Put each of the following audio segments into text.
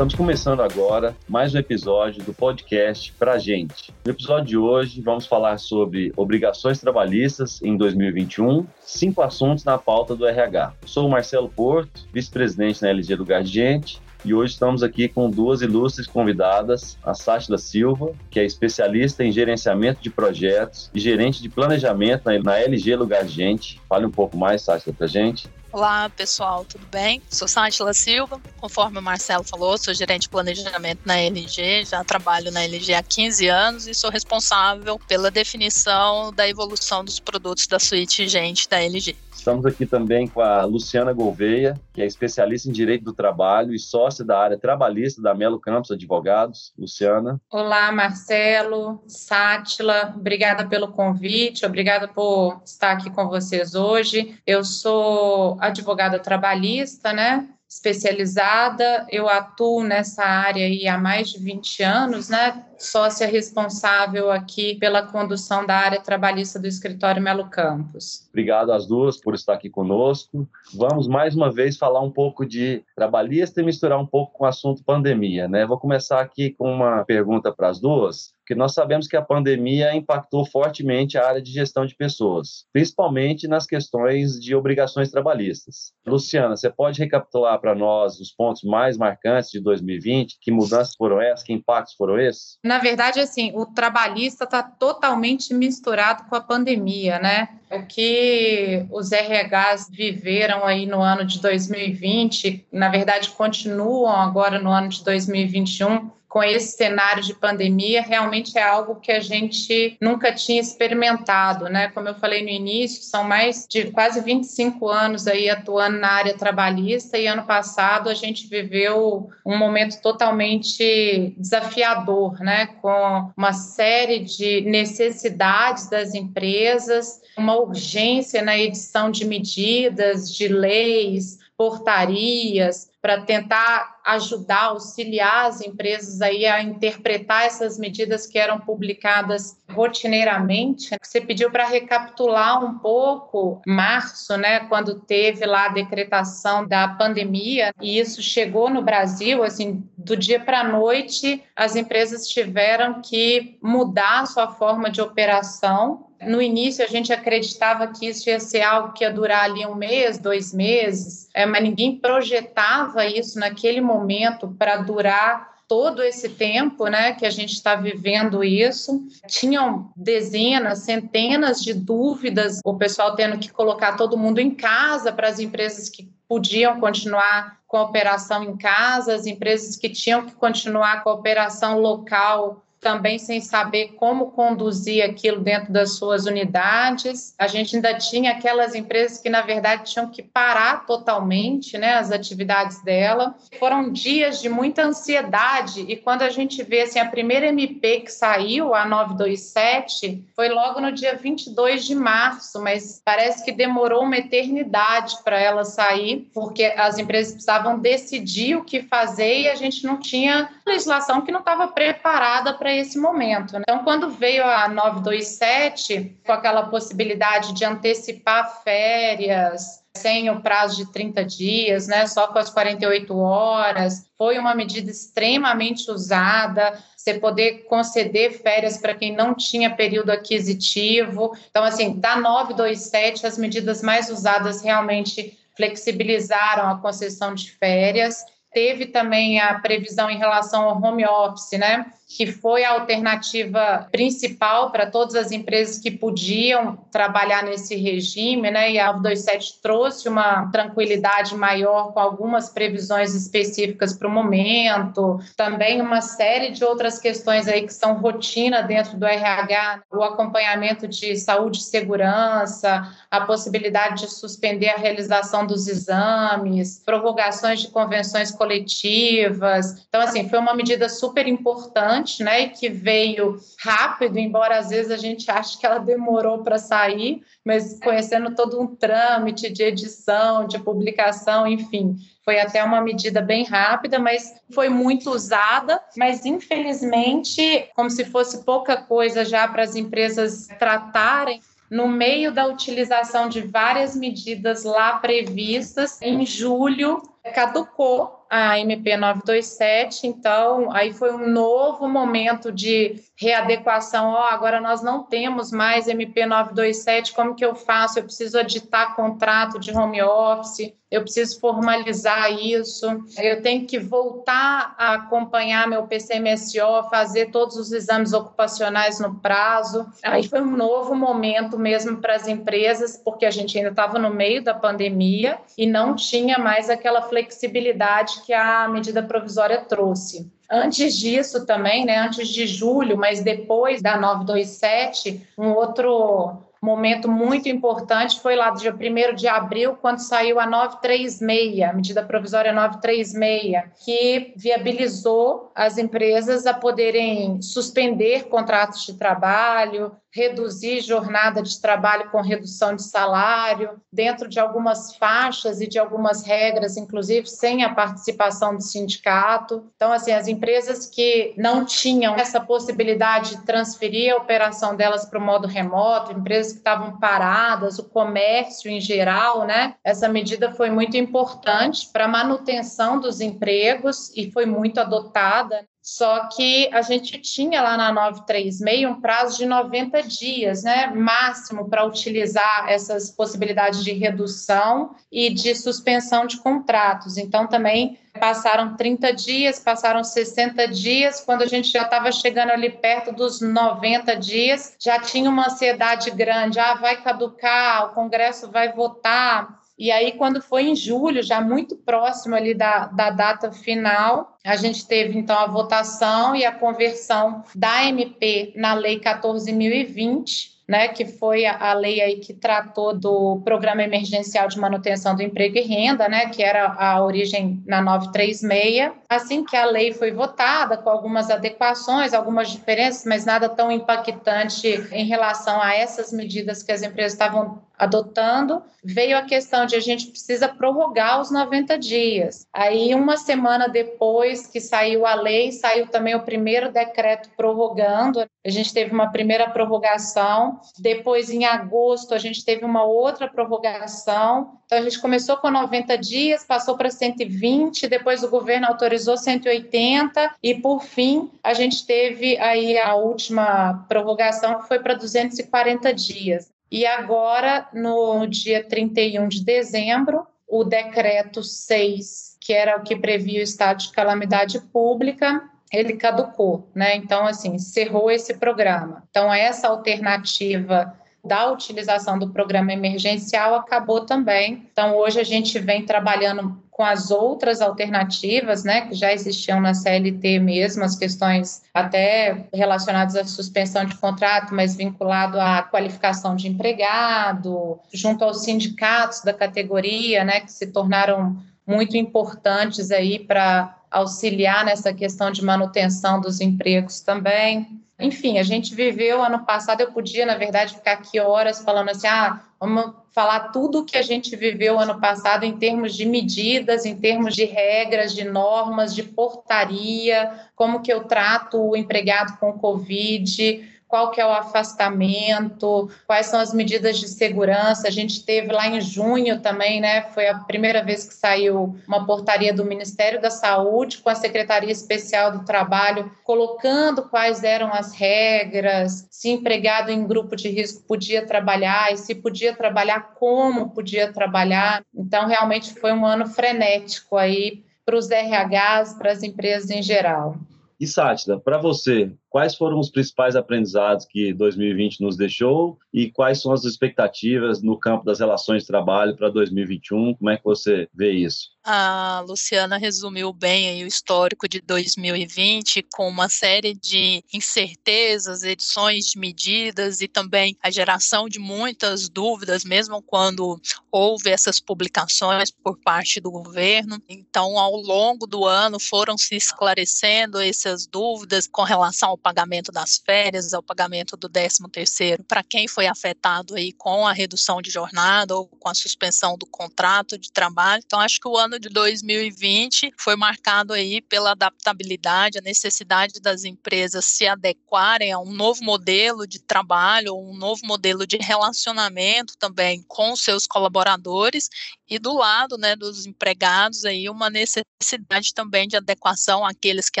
Estamos começando agora mais um episódio do podcast Pra Gente. No episódio de hoje, vamos falar sobre obrigações trabalhistas em 2021, cinco assuntos na pauta do RH. Sou o Marcelo Porto, vice-presidente na LG Lugar de Gente, e hoje estamos aqui com duas ilustres convidadas, a Sátila Silva, que é especialista em gerenciamento de projetos e gerente de planejamento na LG Lugar de Gente. Fale um pouco mais, Sátila, para gente. Olá, pessoal, tudo bem? Sou Sátila Silva, conforme o Marcelo falou, sou gerente de planejamento na LG, já trabalho na LG há 15 anos e sou responsável pela definição da evolução dos produtos da suíte Gente da LG. Estamos aqui também com a Luciana Gouveia, que é especialista em Direito do Trabalho e sócia da área trabalhista da Melo Campos Advogados. Luciana. Olá, Marcelo, Sátila, obrigada pelo convite, obrigada por estar aqui com vocês hoje. Eu sou advogada trabalhista, né? especializada, eu atuo nessa área há mais de 20 anos, né? Sócia responsável aqui pela condução da área trabalhista do escritório Melo Campos. Obrigado às duas por estar aqui conosco. Vamos mais uma vez falar um pouco de trabalhista e misturar um pouco com o assunto pandemia, né? Vou começar aqui com uma pergunta para as duas porque nós sabemos que a pandemia impactou fortemente a área de gestão de pessoas, principalmente nas questões de obrigações trabalhistas. Luciana, você pode recapitular para nós os pontos mais marcantes de 2020? Que mudanças foram essas? Que impactos foram esses? Na verdade, assim, o trabalhista está totalmente misturado com a pandemia, né? O que os RHs viveram aí no ano de 2020, na verdade, continuam agora no ano de 2021 com esse cenário de pandemia realmente é algo que a gente nunca tinha experimentado, né? Como eu falei no início, são mais de quase 25 anos aí atuando na área trabalhista e ano passado a gente viveu um momento totalmente desafiador, né? Com uma série de necessidades das empresas, uma urgência na edição de medidas, de leis, portarias, para tentar ajudar, auxiliar as empresas aí a interpretar essas medidas que eram publicadas rotineiramente. Você pediu para recapitular um pouco março, né, quando teve lá a decretação da pandemia e isso chegou no Brasil, assim, do dia para a noite, as empresas tiveram que mudar a sua forma de operação no início, a gente acreditava que isso ia ser algo que ia durar ali um mês, dois meses, é, mas ninguém projetava isso naquele momento para durar todo esse tempo, né, que a gente está vivendo isso. Tinham dezenas, centenas de dúvidas, o pessoal tendo que colocar todo mundo em casa para as empresas que podiam continuar com a operação em casa, as empresas que tinham que continuar com a operação local também sem saber como conduzir aquilo dentro das suas unidades. A gente ainda tinha aquelas empresas que, na verdade, tinham que parar totalmente né, as atividades dela. Foram dias de muita ansiedade, e quando a gente vê assim, a primeira MP que saiu, a 927, foi logo no dia 22 de março, mas parece que demorou uma eternidade para ela sair, porque as empresas precisavam decidir o que fazer e a gente não tinha legislação que não estava preparada para esse momento. Né? Então, quando veio a 927, com aquela possibilidade de antecipar férias, sem o prazo de 30 dias, né, só com as 48 horas, foi uma medida extremamente usada, você poder conceder férias para quem não tinha período aquisitivo. Então, assim, da 927, as medidas mais usadas realmente flexibilizaram a concessão de férias. Teve também a previsão em relação ao home office, né? que foi a alternativa principal para todas as empresas que podiam trabalhar nesse regime, né? E a 27 trouxe uma tranquilidade maior com algumas previsões específicas para o momento, também uma série de outras questões aí que são rotina dentro do RH, o acompanhamento de saúde e segurança, a possibilidade de suspender a realização dos exames, prorrogações de convenções coletivas. Então, assim, foi uma medida super importante, né, e que veio rápido, embora às vezes a gente ache que ela demorou para sair, mas conhecendo todo um trâmite de edição, de publicação, enfim, foi até uma medida bem rápida, mas foi muito usada. Mas, infelizmente, como se fosse pouca coisa já para as empresas tratarem, no meio da utilização de várias medidas lá previstas, em julho caducou a MP 927, então aí foi um novo momento de readequação. Oh, agora nós não temos mais MP 927, como que eu faço? Eu preciso editar contrato de home office, eu preciso formalizar isso, eu tenho que voltar a acompanhar meu PCMSO, fazer todos os exames ocupacionais no prazo. Aí foi um novo momento mesmo para as empresas, porque a gente ainda estava no meio da pandemia e não tinha mais aquela flexibilidade que a medida provisória trouxe. Antes disso também, né, antes de julho, mas depois da 927, um outro momento muito importante foi lá do dia 1 de abril, quando saiu a 936, a medida provisória 936, que viabilizou as empresas a poderem suspender contratos de trabalho, reduzir jornada de trabalho com redução de salário, dentro de algumas faixas e de algumas regras, inclusive sem a participação do sindicato. Então, assim, as empresas que não tinham essa possibilidade de transferir a operação delas para o modo remoto, empresas que estavam paradas, o comércio em geral, né? Essa medida foi muito importante para a manutenção dos empregos e foi muito adotada. Só que a gente tinha lá na 936 um prazo de 90 dias, né, máximo para utilizar essas possibilidades de redução e de suspensão de contratos. Então também passaram 30 dias, passaram 60 dias, quando a gente já estava chegando ali perto dos 90 dias, já tinha uma ansiedade grande, ah, vai caducar, o Congresso vai votar, e aí, quando foi em julho, já muito próximo ali da, da data final, a gente teve então a votação e a conversão da MP na Lei 14.020, né, que foi a, lei aí que tratou do Programa Emergencial de Manutenção do Emprego e Renda, né, que era a origem na 936. Assim que a lei foi votada, com algumas adequações, algumas diferenças, mas nada tão impactante em relação a essas medidas que as empresas estavam adotando, veio a questão de a gente precisa prorrogar os 90 dias. Aí, uma semana depois que saiu a lei, saiu também o primeiro decreto prorrogando. A gente teve uma primeira prorrogação, depois, em agosto, a gente teve uma outra prorrogação. Então, a gente começou com 90 dias, passou para 120, depois o governo autorizou 180, e por fim, a gente teve aí a última prorrogação, que foi para 240 dias. E agora, no dia 31 de dezembro, o decreto 6, que era o que previa o estado de calamidade pública, ele caducou, né? Então, assim, cerrou esse programa. Então, essa alternativa da utilização do programa emergencial acabou também. Então, hoje a gente vem trabalhando com as outras alternativas, né, que já existiam na CLT mesmo, as questões até relacionadas à suspensão de contrato, mas vinculado à qualificação de empregado, junto aos sindicatos da categoria, né, que se tornaram muito importantes aí para auxiliar nessa questão de manutenção dos empregos também. Enfim, a gente viveu ano passado, eu podia, na verdade, ficar aqui horas falando assim, ah, vamos falar tudo o que a gente viveu ano passado em termos de medidas, em termos de regras, de normas, de portaria, como que eu trato o empregado com Covid, qual que é o afastamento, quais são as medidas de segurança. A gente teve lá em junho também, né? Foi a primeira vez que saiu uma portaria do Ministério da Saúde com a Secretaria Especial do Trabalho, colocando quais eram as regras, se empregado em grupo de risco podia trabalhar e se podia trabalhar, como podia trabalhar. Então, realmente foi um ano frenético aí para os RHs, para as empresas em geral. E Sátila, para você, quais foram os principais aprendizados que 2020 nos deixou e quais são as expectativas no campo das relações de trabalho para 2021? Como é que você vê isso? A Luciana resumiu bem o histórico de 2020 com uma série de incertezas, edições de medidas e também a geração de muitas dúvidas, mesmo quando houve essas publicações por parte do governo. Então, ao longo do ano foram se esclarecendo essas dúvidas com relação ao pagamento das férias, ao pagamento do 13 terceiro, para quem foi afetado aí com a redução de jornada ou com a suspensão do contrato de trabalho. Então, acho que o ano de 2020 foi marcado aí pela adaptabilidade, a necessidade das empresas se adequarem a um novo modelo de trabalho, um novo modelo de relacionamento também com seus colaboradores e do lado né, dos empregados aí uma necessidade também de adequação àqueles que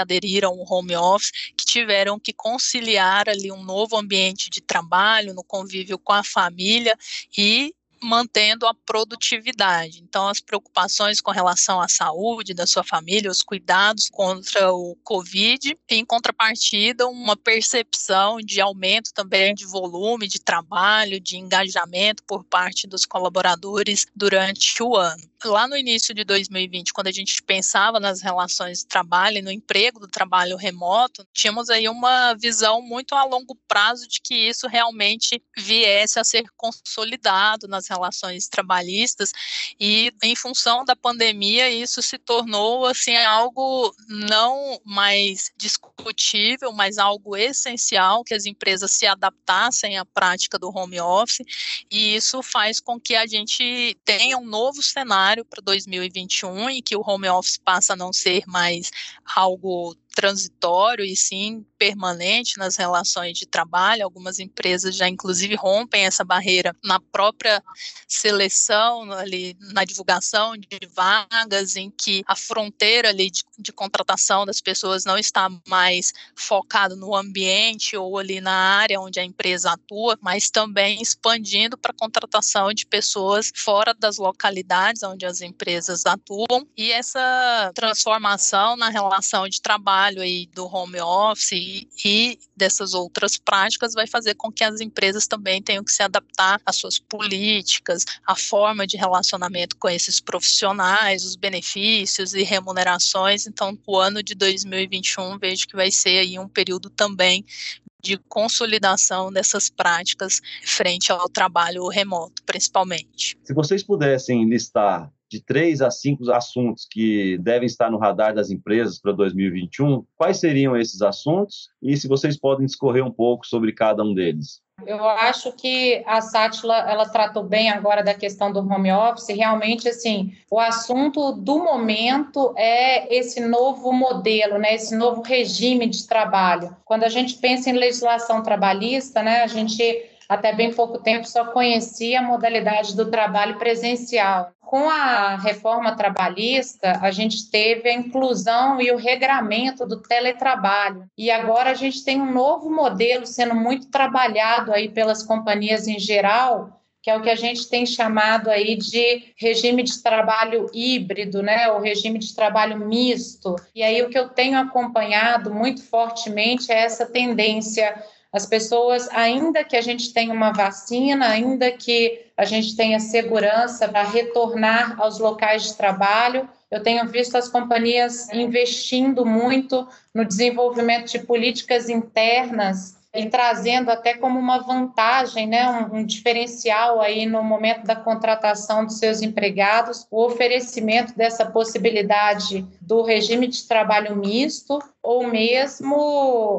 aderiram ao home office, que tiveram que conciliar ali um novo ambiente de trabalho, no convívio com a família e mantendo a produtividade. Então, as preocupações com relação à saúde da sua família, os cuidados contra o Covid, em contrapartida, uma percepção de aumento também de volume de trabalho, de engajamento por parte dos colaboradores durante o ano lá no início de 2020, quando a gente pensava nas relações de trabalho e no emprego do trabalho remoto, tínhamos aí uma visão muito a longo prazo de que isso realmente viesse a ser consolidado nas relações trabalhistas e em função da pandemia isso se tornou assim algo não mais discutível, mas algo essencial que as empresas se adaptassem à prática do home office e isso faz com que a gente tenha um novo cenário para 2021 e que o home office passa a não ser mais algo transitório e sim permanente nas relações de trabalho. Algumas empresas já inclusive rompem essa barreira na própria seleção, ali na divulgação de vagas, em que a fronteira ali de, de contratação das pessoas não está mais focada no ambiente ou ali na área onde a empresa atua, mas também expandindo para a contratação de pessoas fora das localidades onde as empresas atuam. E essa transformação na relação de trabalho aí do home office e, dessas outras práticas vai fazer com que as empresas também tenham que se adaptar às suas políticas, à forma de relacionamento com esses profissionais, os benefícios e remunerações. Então, o ano de 2021 vejo que vai ser aí um período também de consolidação dessas práticas frente ao trabalho remoto, principalmente. Se vocês pudessem listar de três a cinco assuntos que devem estar no radar das empresas para 2021, quais seriam esses assuntos e se vocês podem discorrer um pouco sobre cada um deles? Eu acho que a Sátila ela tratou bem agora da questão do home office. Realmente, assim, o assunto do momento é esse novo modelo, né? Esse novo regime de trabalho. Quando a gente pensa em legislação trabalhista, né? A gente até bem pouco tempo só conhecia a modalidade do trabalho presencial. Com a reforma trabalhista, a gente teve a inclusão e o regramento do teletrabalho. E agora a gente tem um novo modelo sendo muito trabalhado aí pelas companhias em geral, que é o que a gente tem chamado aí de regime de trabalho híbrido, né, o regime de trabalho misto. E aí o que eu tenho acompanhado muito fortemente é essa tendência as pessoas, ainda que a gente tenha uma vacina, ainda que a gente tenha segurança para retornar aos locais de trabalho, eu tenho visto as companhias investindo muito no desenvolvimento de políticas internas e trazendo até como uma vantagem, né, um, um, diferencial aí no momento da contratação dos seus empregados, o oferecimento dessa possibilidade do regime de trabalho misto ou mesmo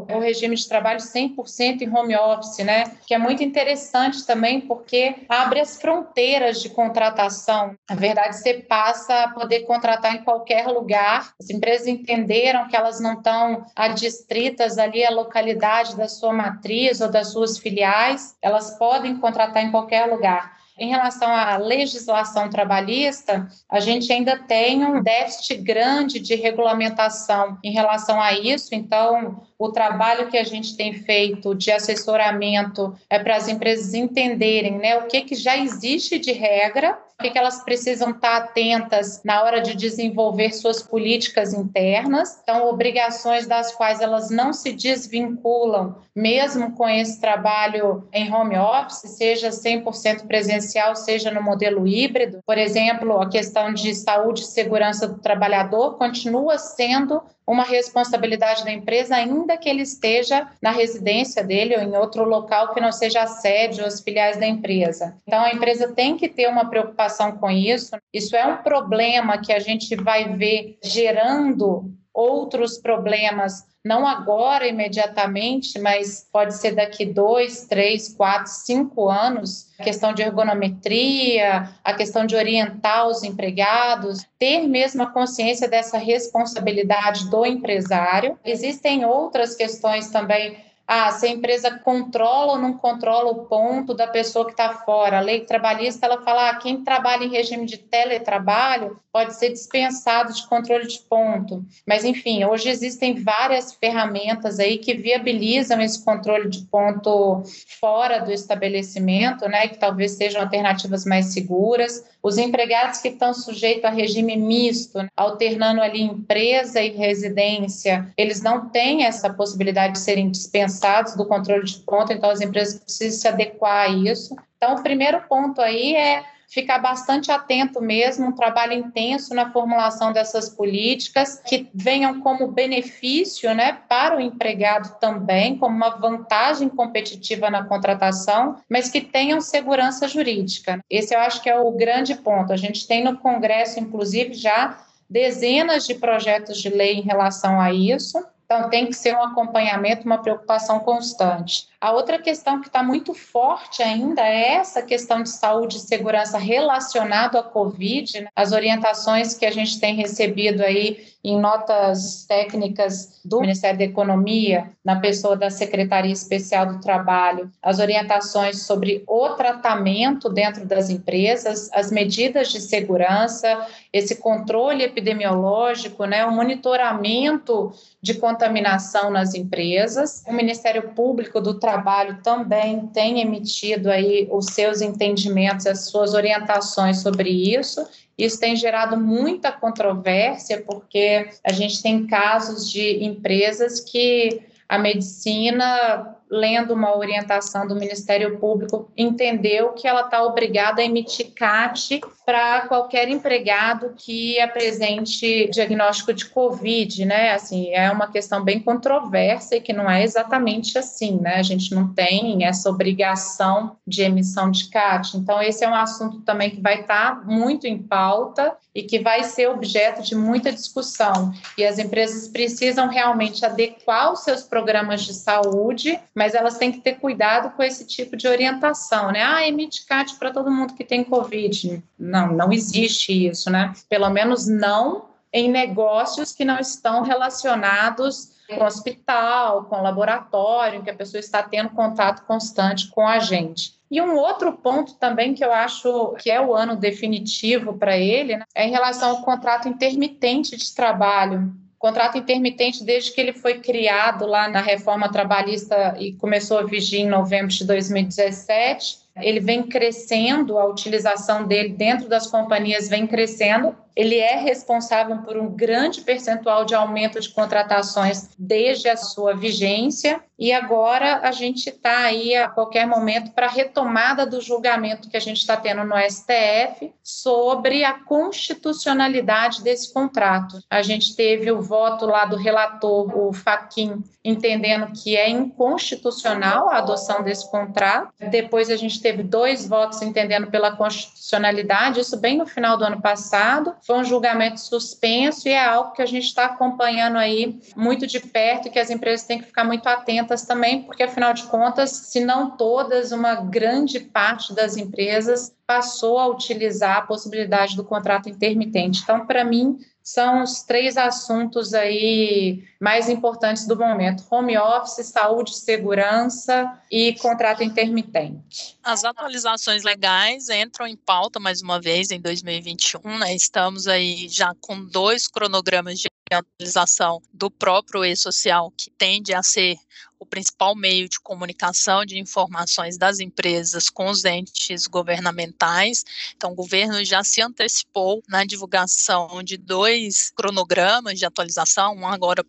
o regime de trabalho 100% em home office, né? Que é muito interessante também porque abre as fronteiras de contratação. Na verdade, você passa a poder contratar em qualquer lugar. As empresas entenderam que elas não estão adstritas ali à localidade da sua matriz ou das suas filiais, elas podem contratar em qualquer lugar. Em relação à legislação trabalhista, a gente ainda tem um déficit grande de regulamentação em relação a isso, então o trabalho que a gente tem feito de assessoramento é para as empresas entenderem né, o que, que já existe de regra o que elas precisam estar atentas na hora de desenvolver suas políticas internas. Então, obrigações das quais elas não se desvinculam, mesmo com esse trabalho em home office, seja 100% presencial, seja no modelo híbrido. Por exemplo, a questão de saúde e segurança do trabalhador continua sendo uma responsabilidade da empresa, ainda que ele esteja na residência dele ou em outro local que não seja a sede ou as filiais da empresa. Então, a empresa tem que ter uma preocupação com isso. Isso é um problema que a gente vai ver gerando outros problemas não agora imediatamente, mas pode ser daqui dois, três, quatro, cinco anos. A questão de ergonometria, a questão de orientar os empregados, ter mesmo a consciência dessa responsabilidade do empresário. Existem outras questões também ah, se a empresa controla ou não controla o ponto da pessoa que está fora. A lei trabalhista ela fala ah, quem trabalha em regime de teletrabalho pode ser dispensado de controle de ponto. Mas enfim, hoje existem várias ferramentas aí que viabilizam esse controle de ponto fora do estabelecimento, né, que talvez sejam alternativas mais seguras. Os empregados que estão sujeitos a regime misto, né, alternando ali empresa e residência, eles não têm essa possibilidade de serem dispensados do controle de ponto, então as empresas precisam se adequar a isso. Então, o primeiro ponto aí é ficar bastante atento mesmo, um trabalho intenso na formulação dessas políticas que venham como benefício né, para o empregado também, como uma vantagem competitiva na contratação, mas que tenham segurança jurídica. Esse eu acho que é o grande ponto. A gente tem no Congresso, inclusive, já dezenas de projetos de lei em relação a isso. Então, tem que ser um acompanhamento, uma preocupação constante. A outra questão que está muito forte ainda é essa questão de saúde e segurança relacionado à Covid, né? as orientações que a gente tem recebido aí em notas técnicas do Ministério da Economia, na pessoa da Secretaria Especial do Trabalho, as orientações sobre o tratamento dentro das empresas, as medidas de segurança, esse controle epidemiológico, né, o monitoramento de contaminação nas empresas. O Ministério Público do Trabalho Trabalho também tem emitido aí os seus entendimentos, as suas orientações sobre isso. Isso tem gerado muita controvérsia, porque a gente tem casos de empresas que a medicina lendo uma orientação do Ministério Público, entendeu que ela está obrigada a emitir CAT para qualquer empregado que apresente diagnóstico de Covid, né? Assim, é uma questão bem controversa e que não é exatamente assim, né? A gente não tem essa obrigação de emissão de CAT. Então, esse é um assunto também que vai estar tá muito em pauta e que vai ser objeto de muita discussão. E as empresas precisam realmente adequar os seus programas de saúde, mas elas têm que ter cuidado com esse tipo de orientação, né? Ah, emite CAT para todo mundo que tem Covid. Não, não existe isso, né? Pelo menos não em negócios que não estão relacionados com hospital, com laboratório, em que a pessoa está tendo contato constante com a gente. E um outro ponto também que eu acho que é o ano definitivo para ele né, é em relação ao contrato intermitente de trabalho contrato intermitente desde que ele foi criado lá na reforma trabalhista e começou a vigir em novembro de 2017. Ele vem crescendo, a utilização dele dentro das companhias vem crescendo. Ele é responsável por um grande percentual de aumento de contratações desde a sua vigência e agora a gente está aí a qualquer momento para a retomada do julgamento que a gente está tendo no STF sobre a constitucionalidade desse contrato. A gente teve o voto lá do relator, o Faquin, entendendo que é inconstitucional a adoção desse contrato. Depois a gente teve dois votos entendendo pela constitucionalidade, isso bem no final do ano passado. Foi um julgamento suspenso e é algo que a gente está acompanhando aí muito de perto e que as empresas têm que ficar muito atentas também, porque afinal de contas, se não todas, uma grande parte das empresas passou a utilizar a possibilidade do contrato intermitente. Então, para mim, são os três assuntos aí mais importantes do momento: home office, saúde, segurança e contrato intermitente. As atualizações legais entram em pauta mais uma vez em 2021, né? Estamos aí já com dois cronogramas de atualização do próprio e-social, que tende a ser o principal meio de comunicação de informações das empresas com os entes governamentais. Então, o governo já se antecipou na divulgação de dois cronogramas de atualização, um agora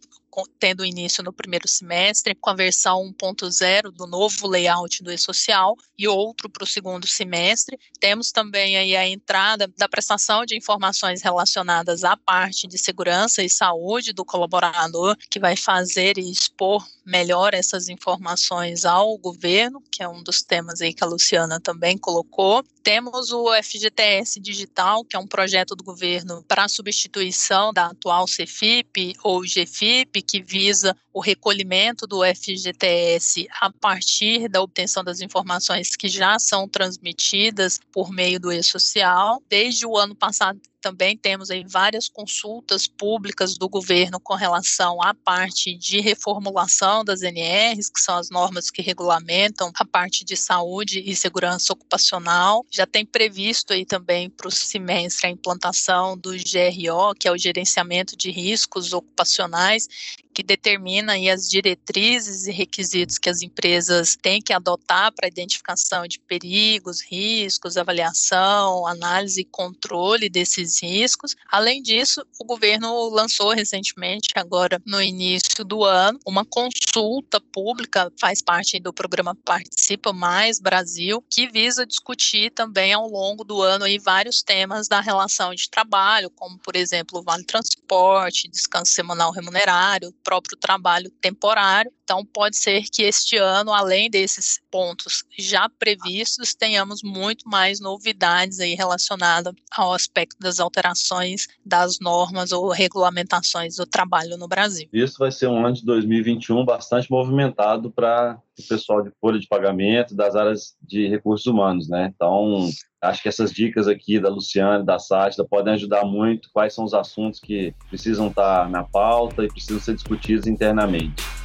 tendo início no primeiro semestre, com a versão 1.0 do novo layout do e-social e outro para o segundo semestre. Temos também aí a entrada da prestação de informações relacionadas à parte de segurança e saúde do colaborador, que vai fazer e expor melhor essas informações ao governo, que é um dos temas aí que a Luciana também colocou. Temos o FGTS Digital, que é um projeto do governo para substituição da atual CFIP ou GFIP, que visa o recolhimento do FGTS a partir da obtenção das informações que já são transmitidas por meio do e-social. Desde o ano passado também temos aí várias consultas públicas do governo com relação à parte de reformulação das NRs, que são as normas que regulamentam a parte de saúde e segurança ocupacional. Já tem previsto aí também para o semestre a implantação do GRO, que é o gerenciamento de riscos ocupacionais, que determina as diretrizes e requisitos que as empresas têm que adotar para identificação de perigos, riscos, avaliação, análise e controle desses riscos. Além disso, o governo lançou recentemente, agora no início do ano, uma consulta pública, faz parte do programa Participa Mais Brasil, que visa discutir também ao longo do ano aí vários temas da relação de trabalho, como por exemplo o vale transporte, descanso semanal remunerário, próprio trabalho temporário. Então, pode ser que este ano, além desses pontos já previstos, tenhamos muito mais novidades aí relacionadas ao aspecto das alterações das normas ou regulamentações do trabalho no Brasil. Isso vai ser um ano de 2021 bastante movimentado para o pessoal de folha de pagamento das áreas de recursos humanos, né? Então, acho que essas dicas aqui da Luciane, da Sátila, podem ajudar muito quais são os assuntos que precisam estar na pauta e precisam ser discutidos internamente.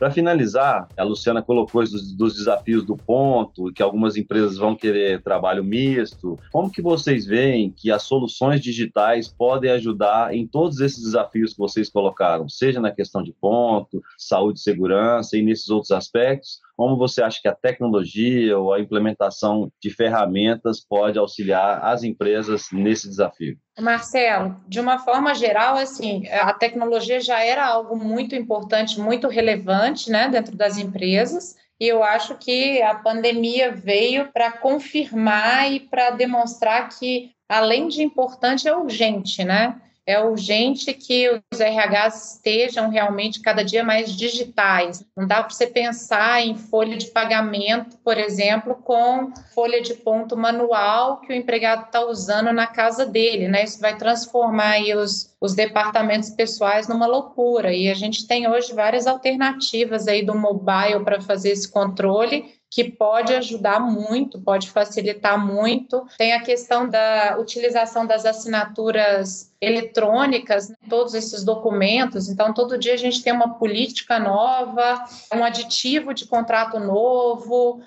Para finalizar, a Luciana colocou dos, dos desafios do ponto, que algumas empresas vão querer trabalho misto. Como que vocês veem que as soluções digitais podem ajudar em todos esses desafios que vocês colocaram, seja na questão de ponto, saúde e segurança e nesses outros aspectos? Como você acha que a tecnologia ou a implementação de ferramentas pode auxiliar as empresas nesse desafio? Marcelo, de uma forma geral, assim, a tecnologia já era algo muito importante, muito relevante, né, dentro das empresas. E eu acho que a pandemia veio para confirmar e para demonstrar que, além de importante, é urgente, né? É urgente que os RHs estejam realmente cada dia mais digitais. Não dá para você pensar em folha de pagamento, por exemplo, com folha de ponto manual que o empregado está usando na casa dele, né? Isso vai transformar os, os departamentos pessoais numa loucura. E a gente tem hoje várias alternativas aí do mobile para fazer esse controle que pode ajudar muito, pode facilitar muito. Tem a questão da utilização das assinaturas eletrônicas, né? todos esses documentos. Então, todo dia a gente tem uma política nova, um aditivo de contrato novo,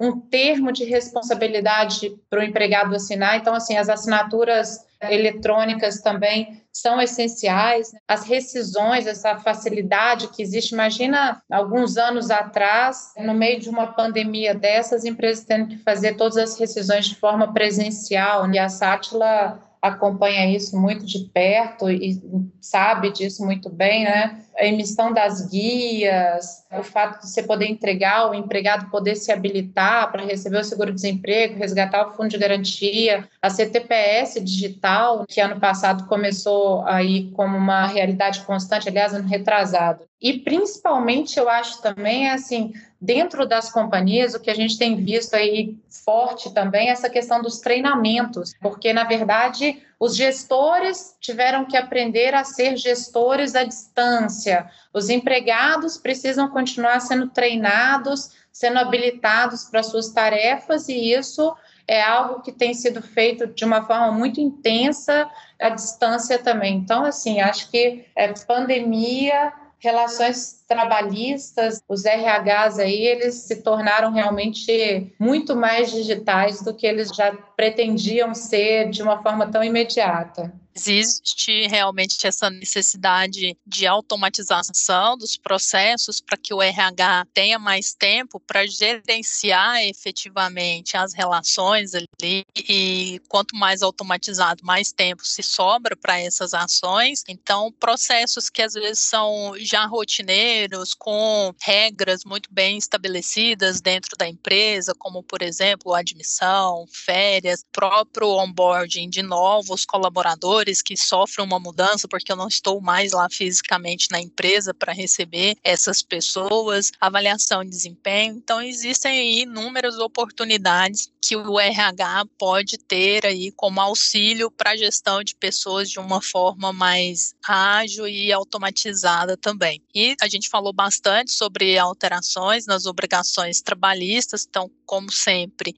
um termo de responsabilidade para o empregado assinar. Então, assim, as assinaturas eletrônicas também são essenciais. As rescisões, essa facilidade que existe. Imagina alguns anos atrás, no meio de uma pandemia dessas, empresas tendo que fazer todas as rescisões de forma presencial. E a Sátila acompanha isso muito de perto e sabe disso muito bem, né? A emissão das guias, o fato de você poder entregar, o empregado poder se habilitar para receber o seguro-desemprego, resgatar o fundo de garantia, a CTPS digital, que ano passado começou aí como uma realidade constante, aliás, ano retrasado. E principalmente eu acho também assim, dentro das companhias, o que a gente tem visto aí forte também é essa questão dos treinamentos, porque na verdade os gestores tiveram que aprender a ser gestores à distância. Os empregados precisam continuar sendo treinados, sendo habilitados para suas tarefas e isso é algo que tem sido feito de uma forma muito intensa à distância também. Então, assim, acho que é, pandemia relações trabalhistas, os RHs aí, eles se tornaram realmente muito mais digitais do que eles já pretendiam ser de uma forma tão imediata existe realmente essa necessidade de automatização dos processos para que o RH tenha mais tempo para gerenciar efetivamente as relações ali e quanto mais automatizado, mais tempo se sobra para essas ações. Então, processos que às vezes são já rotineiros, com regras muito bem estabelecidas dentro da empresa, como por exemplo, admissão, férias, próprio onboarding de novos colaboradores que sofrem uma mudança porque eu não estou mais lá fisicamente na empresa para receber essas pessoas, avaliação de desempenho. Então, existem inúmeras oportunidades que o RH pode ter aí como auxílio para a gestão de pessoas de uma forma mais ágil e automatizada também. E a gente falou bastante sobre alterações nas obrigações trabalhistas, então, como sempre,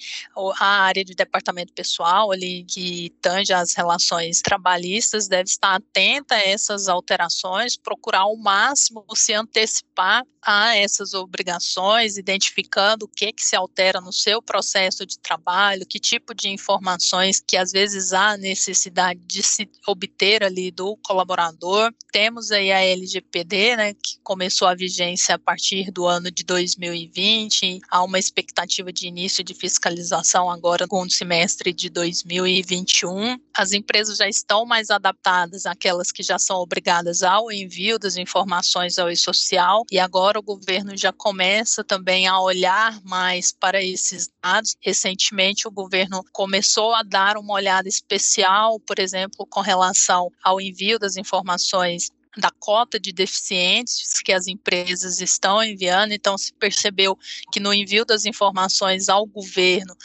a área de departamento pessoal ali que tange as relações trabalhistas deve estar atenta a essas alterações, procurar ao máximo se antecipar a essas obrigações, identificando o que que se altera no seu processo de trabalho, que tipo de informações que às vezes há necessidade de se obter ali do colaborador. Temos aí a LGPD, né, que começou a vigência a partir do ano de 2020, há uma expectativa de início de fiscalização agora no segundo semestre de 2021. As empresas já estão mais adaptadas àquelas que já são obrigadas ao envio das informações ao e-social e agora o governo já começa também a olhar mais para esses dados. Recentemente o governo começou a dar uma olhada especial, por exemplo, com relação ao envio das informações da cota de deficientes que as empresas estão enviando, então se percebeu que no envio das informações ao governo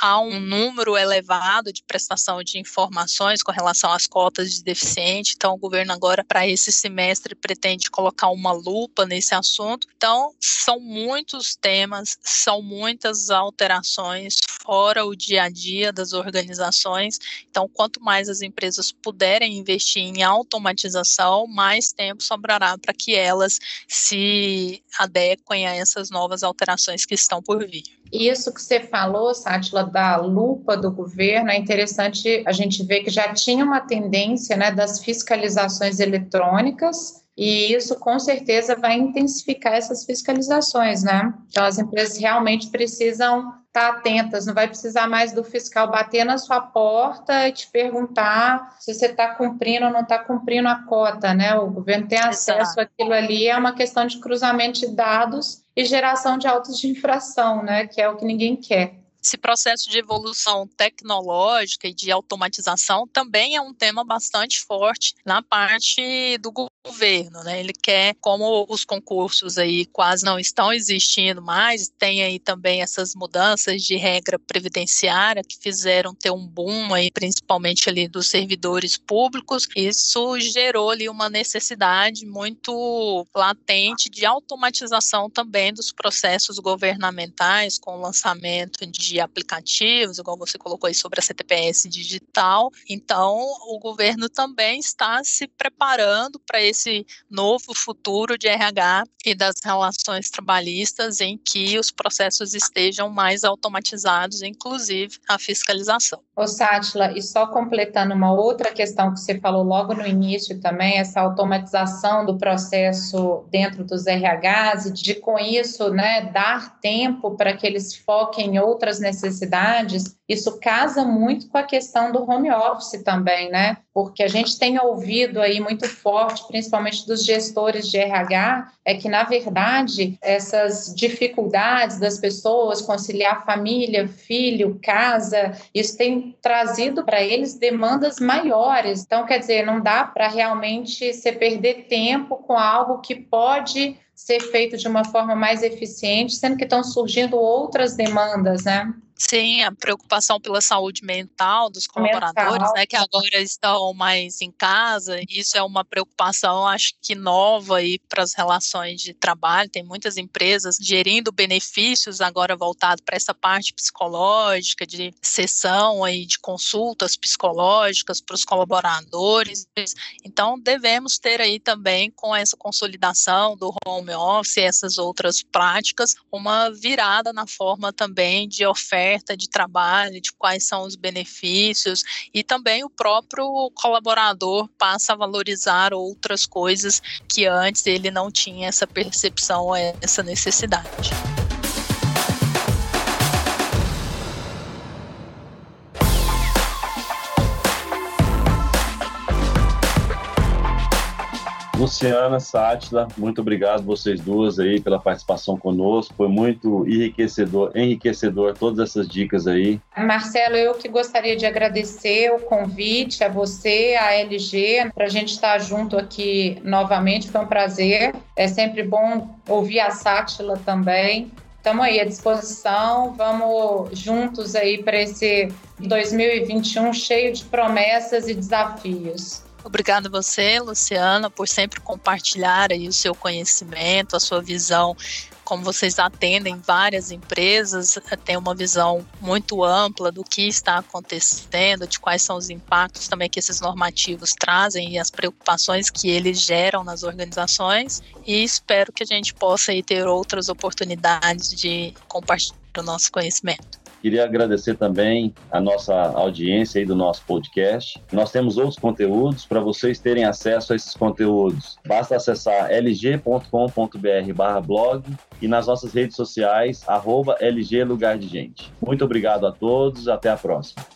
há um número elevado de prestação de informações com relação às cotas de deficiente. Então, o governo agora, para esse semestre, pretende colocar uma lupa nesse assunto. Então, são muitos temas, são muitas alterações fora o dia a dia das organizações. Então, quanto mais as empresas puderem investir em automatização, mais tempo sobrará para que elas se adequem a essas novas alterações que estão por vir. Isso que você falou, Sátila, da lupa do governo, é interessante a gente ver que já tinha uma tendência né, das fiscalizações eletrônicas, e isso com certeza vai intensificar essas fiscalizações, né? Então as empresas realmente precisam estar atentas, não vai precisar mais do fiscal bater na sua porta e te perguntar se você está cumprindo ou não está cumprindo a cota, né? O governo tem acesso àquilo ali, é uma questão de cruzamento de dados e geração de autos de infração, né? Que é o que ninguém quer. Esse processo de evolução tecnológica e de automatização também é um tema bastante forte na parte do governo, né? Ele quer, como os concursos aí quase não estão existindo mais, tem aí também essas mudanças de regra previdenciária que fizeram ter um boom aí, principalmente ali dos servidores públicos. Isso gerou ali uma necessidade muito latente de automatização também dos processos governamentais, com o lançamento de aplicativos, igual você colocou aí sobre a CTPS digital. Então, o governo também está se preparando para esse esse novo futuro de RH e das relações trabalhistas em que os processos estejam mais automatizados, inclusive a fiscalização. Ô, Sátila, e só completando uma outra questão que você falou logo no início também, essa automatização do processo dentro dos RHs e de, com isso, né, dar tempo para que eles foquem em outras necessidades, isso casa muito com a questão do home office também, né? Porque a gente tem ouvido aí muito forte, principalmente dos gestores de RH, é que, na verdade, essas dificuldades das pessoas conciliar família, filho, casa, isso tem trazido para eles demandas maiores. Então, quer dizer, não dá para realmente se perder tempo com algo que pode ser feito de uma forma mais eficiente, sendo que estão surgindo outras demandas, né? Sim, a preocupação pela saúde mental dos colaboradores, mental. né, que agora estão mais em casa, isso é uma preocupação, acho que nova aí para as relações de trabalho. Tem muitas empresas gerindo benefícios agora voltado para essa parte psicológica, de sessão aí de consultas psicológicas para os colaboradores. Então, devemos ter aí também com essa consolidação do home office, essas outras práticas, uma virada na forma também de oferta oferta de trabalho, de quais são os benefícios, e também o próprio colaborador passa a valorizar outras coisas que antes ele não tinha essa percepção, essa necessidade. Luciana, Sátila, muito obrigado vocês duas aí pela participação conosco. Foi muito enriquecedor, enriquecedor todas essas dicas aí. Marcelo, eu que gostaria de agradecer o convite a você, a LG, para a gente estar junto aqui novamente. Foi um prazer. É sempre bom ouvir a Sátila também. Estamos aí à disposição, vamos juntos aí para esse 2021 cheio de promessas e desafios. Obrigada a você, Luciana, por sempre compartilhar aí o seu conhecimento, a sua visão como vocês atendem várias empresas, tem uma visão muito ampla do que está acontecendo, de quais são os impactos também que esses normativos trazem e as preocupações que eles geram nas organizações. E espero que a gente possa ter outras oportunidades de compartilhar o nosso conhecimento. Queria agradecer também a nossa audiência aí do nosso podcast. Nós temos outros conteúdos para vocês terem acesso a esses conteúdos. Basta acessar lg.com.br/blog e nas nossas redes sociais arroba LG Lugar de Gente. Muito obrigado a todos, até a próxima.